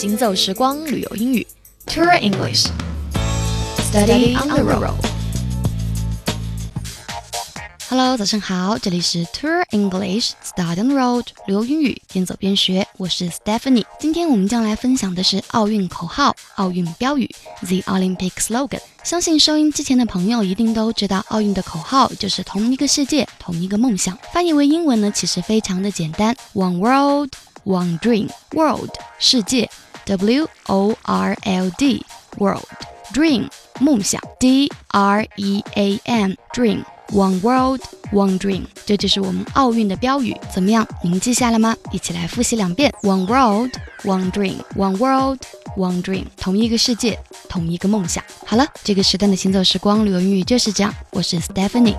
行走时光旅游英语，Tour English，Study on the road。Hello，早上好，这里是 Tour English，Study on the road，旅游英语边走边学，我是 Stephanie。今天我们将来分享的是奥运口号、奥运标语，The Olympic Slogan。相信收音机前的朋友一定都知道，奥运的口号就是同一个世界，同一个梦想。翻译为英文呢，其实非常的简单，One World。One dream, world 世界，W O R L D world dream 梦想，D R E A M dream one world one dream 这就是我们奥运的标语，怎么样？您记下了吗？一起来复习两遍：One world one dream, one world one dream 同一个世界，同一个梦想。好了，这个时段的行走时光旅游英语就是这样。我是 Stephanie。